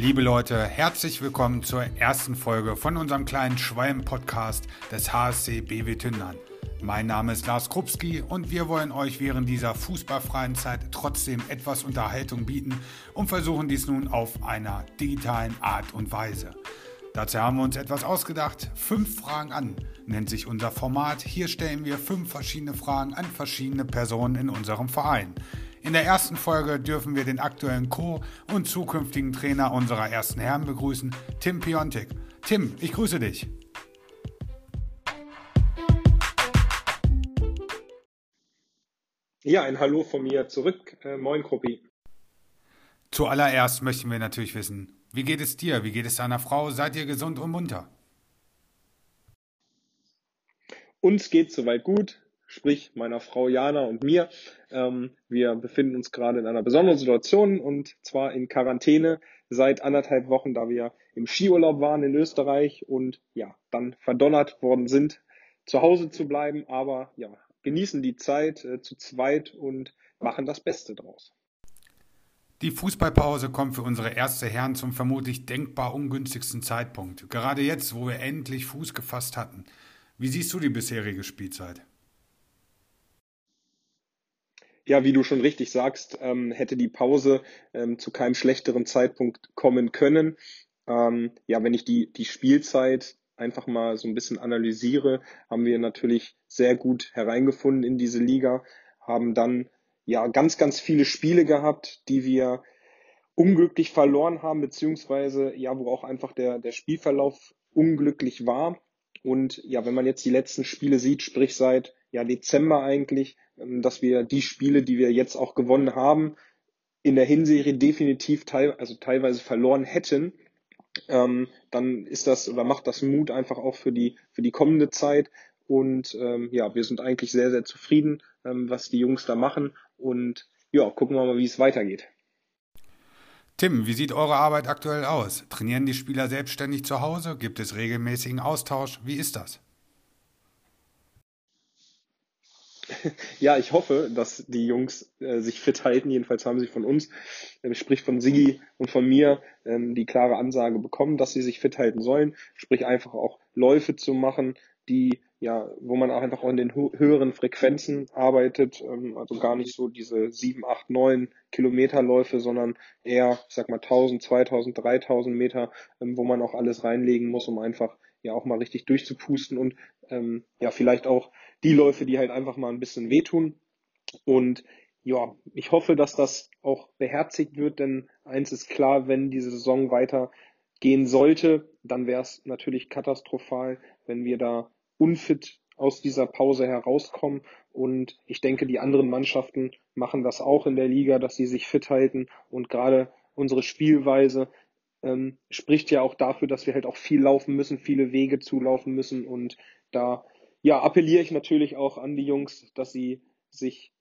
Liebe Leute, herzlich willkommen zur ersten Folge von unserem kleinen Schwalm-Podcast des HSC BW Tündern. Mein Name ist Lars Krupski und wir wollen euch während dieser fußballfreien Zeit trotzdem etwas Unterhaltung bieten und versuchen dies nun auf einer digitalen Art und Weise. Dazu haben wir uns etwas ausgedacht. Fünf Fragen an nennt sich unser Format. Hier stellen wir fünf verschiedene Fragen an verschiedene Personen in unserem Verein. In der ersten Folge dürfen wir den aktuellen Co- und zukünftigen Trainer unserer ersten Herren begrüßen, Tim Piontek. Tim, ich grüße dich. Ja, ein Hallo von mir zurück. Äh, moin, Kruppi. Zuallererst möchten wir natürlich wissen, wie geht es dir? Wie geht es deiner Frau? Seid ihr gesund und munter? Uns geht soweit gut sprich meiner Frau Jana und mir. Ähm, wir befinden uns gerade in einer besonderen Situation und zwar in Quarantäne seit anderthalb Wochen, da wir im Skiurlaub waren in Österreich und ja, dann verdonnert worden sind, zu Hause zu bleiben, aber ja, genießen die Zeit äh, zu zweit und machen das Beste draus. Die Fußballpause kommt für unsere erste Herren zum vermutlich denkbar ungünstigsten Zeitpunkt. Gerade jetzt, wo wir endlich Fuß gefasst hatten. Wie siehst du die bisherige Spielzeit? Ja, wie du schon richtig sagst, ähm, hätte die Pause ähm, zu keinem schlechteren Zeitpunkt kommen können. Ähm, ja, wenn ich die, die Spielzeit einfach mal so ein bisschen analysiere, haben wir natürlich sehr gut hereingefunden in diese Liga, haben dann ja ganz, ganz viele Spiele gehabt, die wir unglücklich verloren haben, beziehungsweise ja, wo auch einfach der, der Spielverlauf unglücklich war. Und ja, wenn man jetzt die letzten Spiele sieht, sprich seit ja, Dezember eigentlich, ähm, dass wir die Spiele, die wir jetzt auch gewonnen haben, in der Hinserie definitiv teil, also teilweise verloren hätten, ähm, dann ist das oder macht das Mut einfach auch für die für die kommende Zeit. Und ähm, ja, wir sind eigentlich sehr sehr zufrieden, ähm, was die Jungs da machen. Und ja, gucken wir mal, wie es weitergeht. Tim, wie sieht eure Arbeit aktuell aus? Trainieren die Spieler selbstständig zu Hause? Gibt es regelmäßigen Austausch? Wie ist das? ja, ich hoffe, dass die Jungs äh, sich fit halten. Jedenfalls haben sie von uns, äh, sprich von Sigi und von mir, ähm, die klare Ansage bekommen, dass sie sich fit halten sollen. Sprich einfach auch Läufe zu machen, die ja, wo man auch einfach auch in den höheren Frequenzen arbeitet, ähm, also gar nicht so diese sieben, acht, neun Kilometerläufe, sondern eher, ich sag mal 1000, 2000, 3000 Meter, ähm, wo man auch alles reinlegen muss, um einfach ja auch mal richtig durchzupusten und ähm, ja vielleicht auch die Läufe, die halt einfach mal ein bisschen wehtun. Und ja, ich hoffe, dass das auch beherzigt wird, denn eins ist klar, wenn diese Saison weitergehen sollte, dann wäre es natürlich katastrophal, wenn wir da unfit aus dieser Pause herauskommen. Und ich denke, die anderen Mannschaften machen das auch in der Liga, dass sie sich fit halten. Und gerade unsere Spielweise ähm, spricht ja auch dafür, dass wir halt auch viel laufen müssen, viele Wege zulaufen müssen. Und da ja, appelliere ich natürlich auch an die Jungs, dass sie sich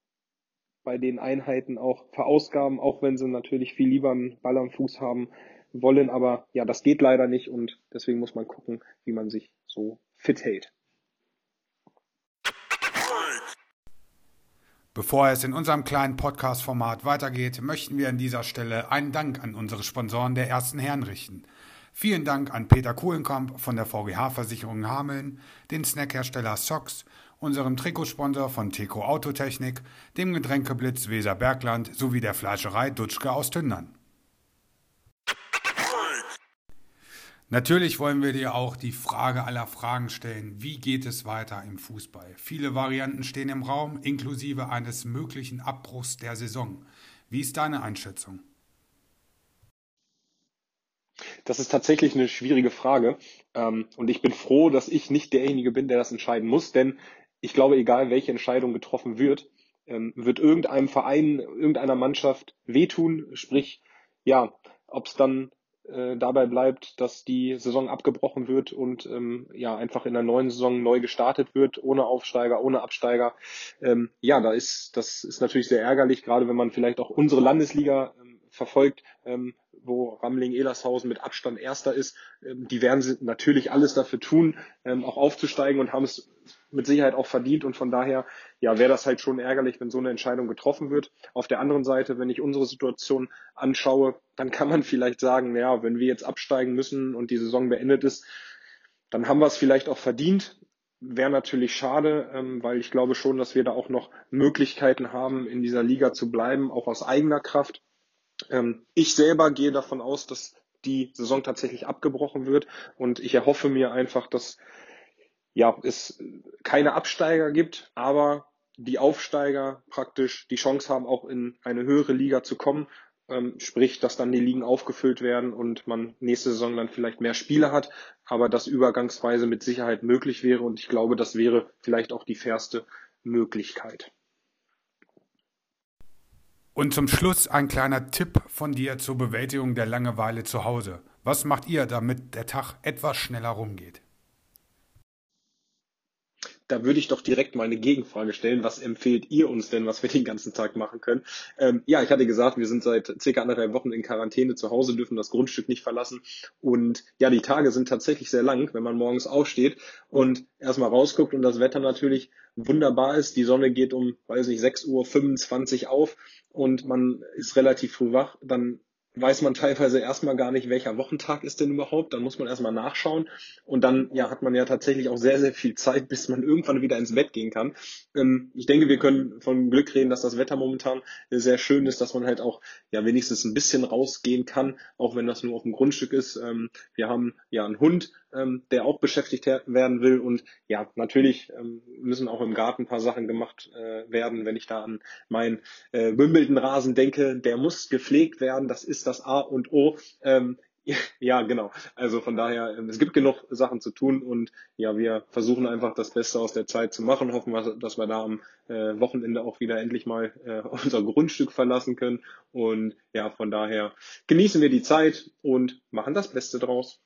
bei den Einheiten auch verausgaben, auch wenn sie natürlich viel lieber einen Ball am Fuß haben wollen. Aber ja, das geht leider nicht und deswegen muss man gucken, wie man sich so fit hält. Bevor es in unserem kleinen Podcast-Format weitergeht, möchten wir an dieser Stelle einen Dank an unsere Sponsoren der ersten Herren richten. Vielen Dank an Peter Kohlenkamp von der VGH-Versicherung Hameln, den Snackhersteller Socks, unserem Trikotsponsor von Teco Autotechnik, dem Getränkeblitz Weser Bergland sowie der Fleischerei Dutschke aus Tündern. Natürlich wollen wir dir auch die Frage aller Fragen stellen. Wie geht es weiter im Fußball? Viele Varianten stehen im Raum, inklusive eines möglichen Abbruchs der Saison. Wie ist deine Einschätzung? Das ist tatsächlich eine schwierige Frage. Ähm, und ich bin froh, dass ich nicht derjenige bin, der das entscheiden muss, denn ich glaube, egal welche Entscheidung getroffen wird, ähm, wird irgendeinem Verein, irgendeiner Mannschaft wehtun. Sprich, ja, ob es dann äh, dabei bleibt, dass die Saison abgebrochen wird und ähm, ja einfach in der neuen Saison neu gestartet wird, ohne Aufsteiger, ohne Absteiger. ja, da ist das ist natürlich sehr ärgerlich, gerade wenn man vielleicht auch unsere Landesliga verfolgt, ähm, wo Ramling Elershausen mit Abstand Erster ist, ähm, die werden natürlich alles dafür tun, ähm, auch aufzusteigen und haben es mit Sicherheit auch verdient. Und von daher, ja, wäre das halt schon ärgerlich, wenn so eine Entscheidung getroffen wird. Auf der anderen Seite, wenn ich unsere Situation anschaue, dann kann man vielleicht sagen, ja, wenn wir jetzt absteigen müssen und die Saison beendet ist, dann haben wir es vielleicht auch verdient. Wäre natürlich schade, ähm, weil ich glaube schon, dass wir da auch noch Möglichkeiten haben, in dieser Liga zu bleiben, auch aus eigener Kraft. Ähm, ich selber gehe davon aus, dass die Saison tatsächlich abgebrochen wird und ich erhoffe mir einfach, dass ja, es keine Absteiger gibt, aber die Aufsteiger praktisch die Chance haben, auch in eine höhere Liga zu kommen. Ähm, sprich, dass dann die Ligen aufgefüllt werden und man nächste Saison dann vielleicht mehr Spiele hat, aber das übergangsweise mit Sicherheit möglich wäre und ich glaube, das wäre vielleicht auch die fairste Möglichkeit. Und zum Schluss ein kleiner Tipp von dir zur Bewältigung der Langeweile zu Hause. Was macht ihr, damit der Tag etwas schneller rumgeht? Da würde ich doch direkt mal eine Gegenfrage stellen. Was empfehlt ihr uns denn, was wir den ganzen Tag machen können? Ähm, ja, ich hatte gesagt, wir sind seit circa anderthalb Wochen in Quarantäne zu Hause, dürfen das Grundstück nicht verlassen. Und ja, die Tage sind tatsächlich sehr lang, wenn man morgens aufsteht und erstmal rausguckt und das Wetter natürlich wunderbar ist. Die Sonne geht um, weiß nicht, 6.25 Uhr auf und man ist relativ früh wach. Dann weiß man teilweise erstmal gar nicht, welcher Wochentag ist denn überhaupt. Dann muss man erstmal nachschauen. Und dann ja, hat man ja tatsächlich auch sehr, sehr viel Zeit, bis man irgendwann wieder ins Bett gehen kann. Ähm, ich denke, wir können von Glück reden, dass das Wetter momentan sehr schön ist, dass man halt auch ja wenigstens ein bisschen rausgehen kann, auch wenn das nur auf dem Grundstück ist. Ähm, wir haben ja einen Hund, ähm, der auch beschäftigt werden will. Und ja, natürlich ähm, müssen auch im Garten ein paar Sachen gemacht äh, werden. Wenn ich da an meinen äh, Wimbledon-Rasen denke, der muss gepflegt werden. Das ist das A und O. Ähm, ja, genau. Also von daher, ähm, es gibt genug Sachen zu tun und ja, wir versuchen einfach das Beste aus der Zeit zu machen. Hoffen wir, dass wir da am äh, Wochenende auch wieder endlich mal äh, unser Grundstück verlassen können. Und ja, von daher genießen wir die Zeit und machen das Beste draus.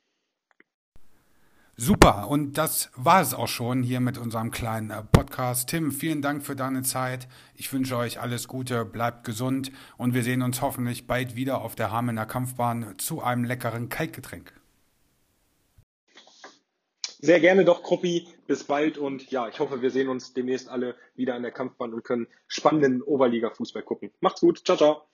Super, und das war es auch schon hier mit unserem kleinen äh, Podcast. Tim, vielen Dank für deine Zeit. Ich wünsche euch alles Gute, bleibt gesund und wir sehen uns hoffentlich bald wieder auf der Hamener Kampfbahn zu einem leckeren Kaltgetränk. Sehr gerne doch, Kruppi. Bis bald und ja, ich hoffe, wir sehen uns demnächst alle wieder in der Kampfbahn und können spannenden Oberliga-Fußball gucken. Macht's gut. Ciao, ciao.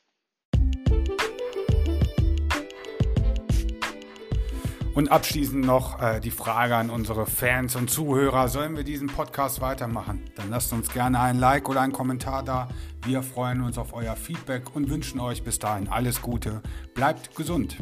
Und abschließend noch äh, die Frage an unsere Fans und Zuhörer, sollen wir diesen Podcast weitermachen? Dann lasst uns gerne ein Like oder einen Kommentar da. Wir freuen uns auf euer Feedback und wünschen euch bis dahin alles Gute. Bleibt gesund.